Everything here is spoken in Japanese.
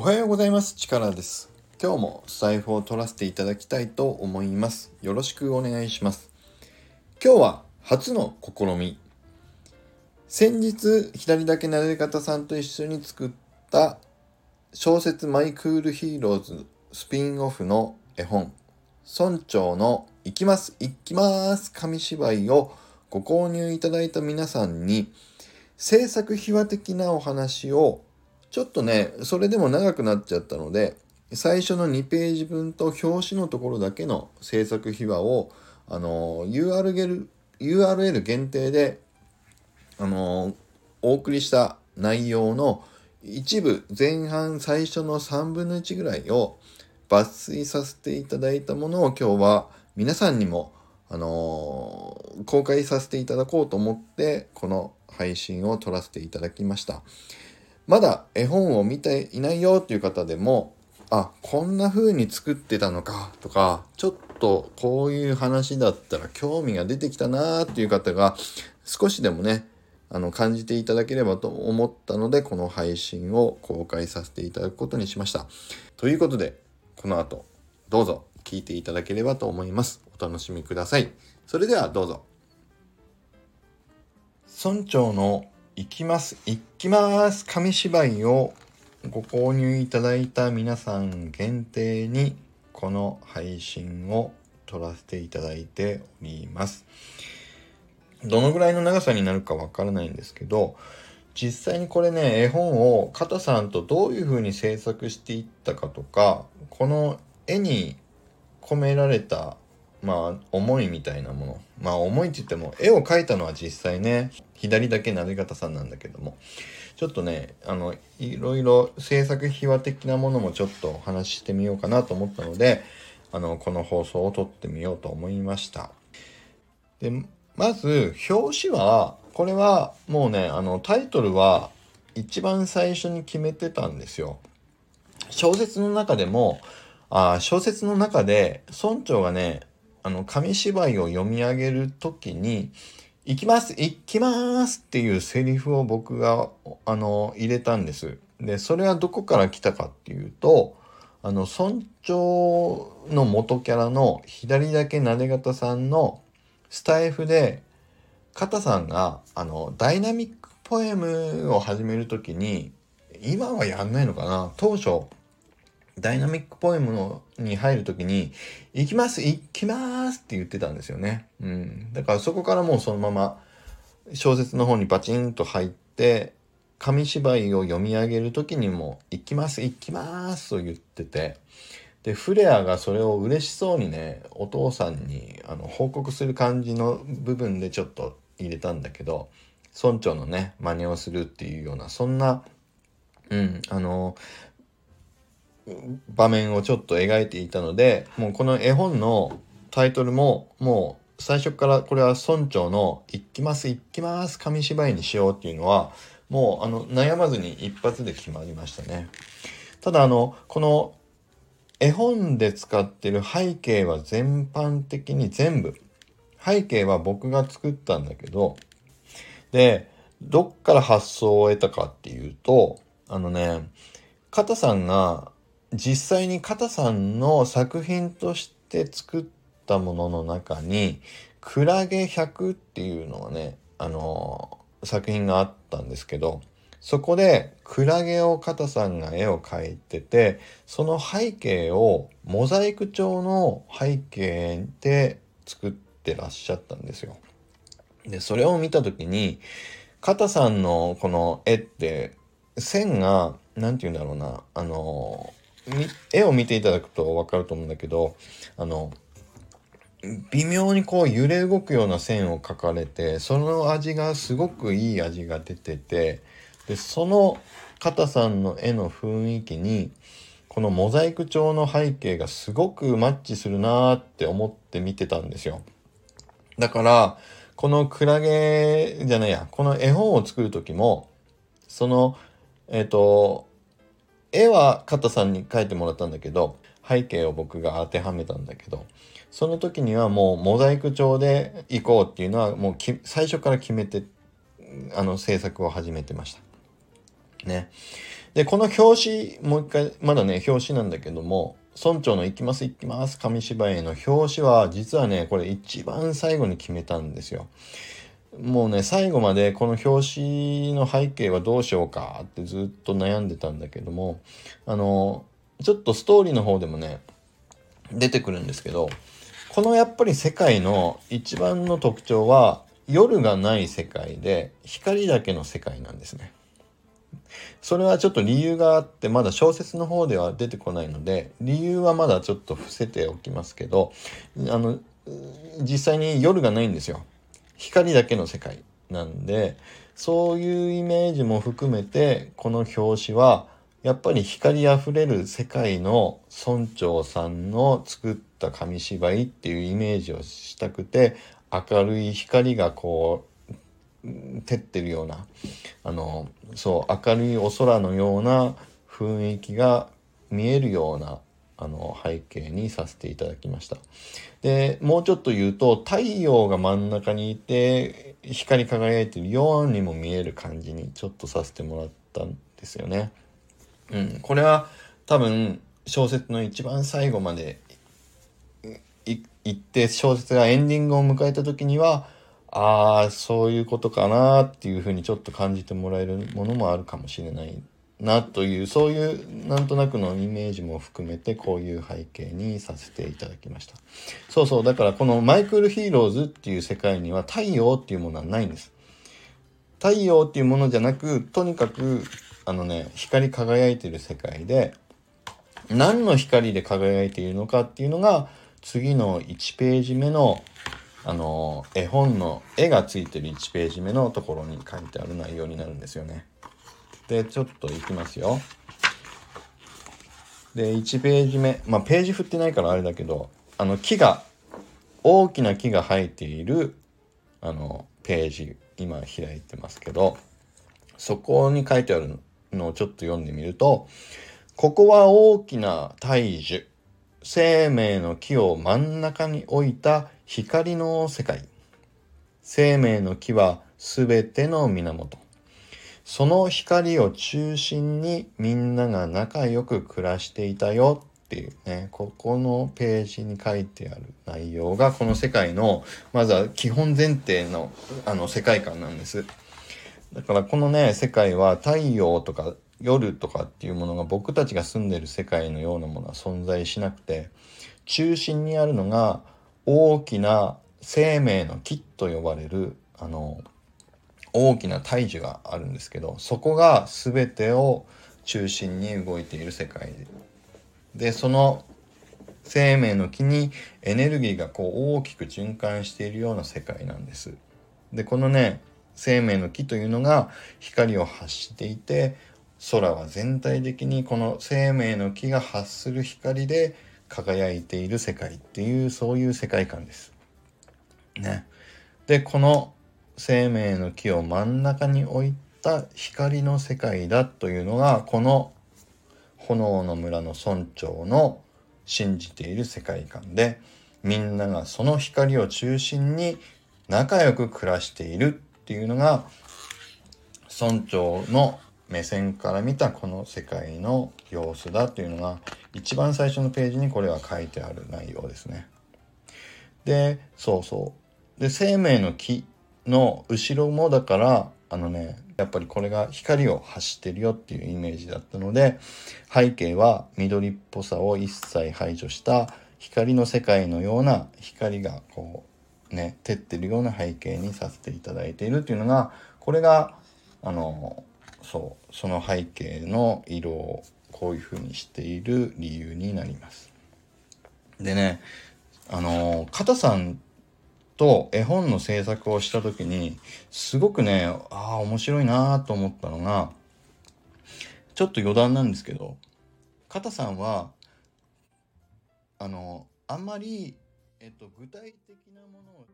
おはようございます。力です。今日も財布を取らせていただきたいと思います。よろしくお願いします。今日は初の試み。先日左だけなで方さんと一緒に作った小説マイクールヒーローズスピンオフの絵本。村長の行きます。行きます紙芝居をご購入いただいた皆さんに制作秘話的なお話をちょっとねそれでも長くなっちゃったので最初の2ページ分と表紙のところだけの制作秘話をあの URL, 限定であのお送りした内容の一部前半最初の3分の1ぐらいを抜粋させていただいたものを今日は皆さんにもあの、公開させていただこうと思ってこの配信を撮らせていただきました。まだ絵本を見ていないよっていう方でもあこんな風に作ってたのかとかちょっとこういう話だったら興味が出てきたなーっていう方が少しでもねあの感じていただければと思ったのでこの配信を公開させていただくことにしました。ということでこの後どうぞ聞いていただければと思います。お楽しみください。それではどうぞ。村長の行きます。行きます。紙芝居をご購入いただいた皆さん限定にこの配信を撮らせていただいております。どのぐらいの長さになるかわからないんですけど実際にこれね絵本を加藤さんとどういうふうに制作していったかとかこの絵に込められたまあ思いみたいなもの。まあ思いって言っても絵を描いたのは実際ね左だけなで方さんなんだけども。ちょっとねあのいろいろ制作秘話的なものもちょっとお話ししてみようかなと思ったのであのこの放送を撮ってみようと思いました。でまず表紙はこれはもうねあのタイトルは一番最初に決めてたんですよ。小説の中でもあ小説の中で村長がねあの紙芝居を読み上げる時に「行きます行きます」っていうセリフを僕があの入れたんです。でそれはどこから来たかっていうとあの村長の元キャラの左だけなで方さんのスタイフで片さんがあのダイナミックポエムを始める時に今はやんないのかな？当初ダイナミックポエムのに入る時に「行きます行きます」って言ってたんですよね。うん、だからそこからもうそのまま小説の方にバチンと入って紙芝居を読み上げる時にも「行きます行きます」と言っててでフレアがそれを嬉しそうにねお父さんにあの報告する感じの部分でちょっと入れたんだけど村長のね真似をするっていうようなそんなうんあの場面をちょっと描いていたのでもうこの絵本のタイトルももう最初からこれは村長の「行きます行きます紙芝居にしよう」っていうのはもうあの悩まずに一発で決まりましたね。ただあのこの絵本で使ってる背景は全般的に全部背景は僕が作ったんだけどでどっから発想を得たかっていうとあのね片さんが実際に片さんの作品として作ったものの中に「クラゲ100」っていうのがねあの作品があったんですけどそこでクラゲを片さんが絵を描いててその背景をモザイク調の背景で作ってらっしゃったんですよ。でそれを見た時に片さんのこの絵って線が何て言うんだろうなあの絵を見ていただくと分かると思うんだけどあの微妙にこう揺れ動くような線を描かれてその味がすごくいい味が出ててでその片さんの絵の雰囲気にこのモザイク調の背景がすごくマッチするなーって思って見てたんですよ。だからこのクラゲじゃないやこの絵本を作る時もそのえっ、ー、と絵はカッタさんに描いてもらったんだけど背景を僕が当てはめたんだけどその時にはもうモザイク調でいこうっていうのはもう最初から決めてあの制作を始めてました。ね。で、この表紙、もう一回、まだね、表紙なんだけども、村長の行きます行きます紙芝居の表紙は、実はね、これ一番最後に決めたんですよ。もうね、最後までこの表紙の背景はどうしようかってずっと悩んでたんだけども、あの、ちょっとストーリーの方でもね、出てくるんですけど、このやっぱり世界の一番の特徴は、夜がない世界で光だけの世界なんですね。それはちょっと理由があってまだ小説の方では出てこないので理由はまだちょっと伏せておきますけどあの実際に夜がないんですよ光だけの世界なんでそういうイメージも含めてこの表紙はやっぱり光あふれる世界の村長さんの作った紙芝居っていうイメージをしたくて明るい光がこう照ってるようなあのそう明るいお空のような雰囲気が見えるようなあの背景にさせていただきましたでもうちょっと言うと太陽が真ん中にいて光り輝いてるようにも見える感じにちょっとさせてもらったんですよね。うん、これは多分小説の一番最後まで行って小説がエンディングを迎えた時にはああそういうことかなっていうふうにちょっと感じてもらえるものもあるかもしれないなというそういうなんとなくのイメージも含めてこういう背景にさせていただきました。そうそう。だからこのマイクールヒーローズっていう世界には太陽っていうものはないんです。太陽っていうものじゃなくとにかくあのね光り輝いてる世界で何の光で輝いているのかっていうのが次の1ページ目のあの絵本の絵がついてる1ページ目のところに書いてある内容になるんですよね。でちょっといきますよ。で1ページ目。まあページ振ってないからあれだけどあの木が大きな木が生えているあのページ今開いてますけどそこに書いてあるのをちょっと読んでみるとここは大きな大樹生命の木を真ん中に置いた光の世界。生命の木はすべての源。その光を中心にみんなが仲良く暮らしていたよっていうねここのページに書いてある内容がこの世界のまずは基本前提のあの世界観なんです。だからこのね世界は太陽とか夜とかっていうものが僕たちが住んでる世界のようなものは存在しなくて中心にあるのが大きな生命の木と呼ばれるあの大きな大樹があるんですけどそこが全てを中心に動いている世界でその生命の木にエネルギーがこう大きく循環しているような世界なんです。でこのね生命の木というのが光を発していて空は全体的にこの生命の木が発する光で輝いている世界っていうそういう世界観です。ね。でこの生命の木を真ん中に置いた光の世界だというのがこの炎の村の村長の信じている世界観でみんながその光を中心に仲良く暮らしているっていうのが村長の目線から見たこの世界の様子だというのが一番最初のページにこれは書いてある内容ですね。でそうそうで生命の木の後ろもだからあのねやっぱりこれが光を発してるよっていうイメージだったので背景は緑っぽさを一切排除した光の世界のような光がこうね照ってるような背景にさせていただいているっていうのがこれがあのそうその背景の色をこういう風にしている理由になります。でねあの片さんと絵本の制作をした時にすごくねああ面白いなと思ったのがちょっと余談なんですけど片さんはあのあんまり、えっと、具体的なものを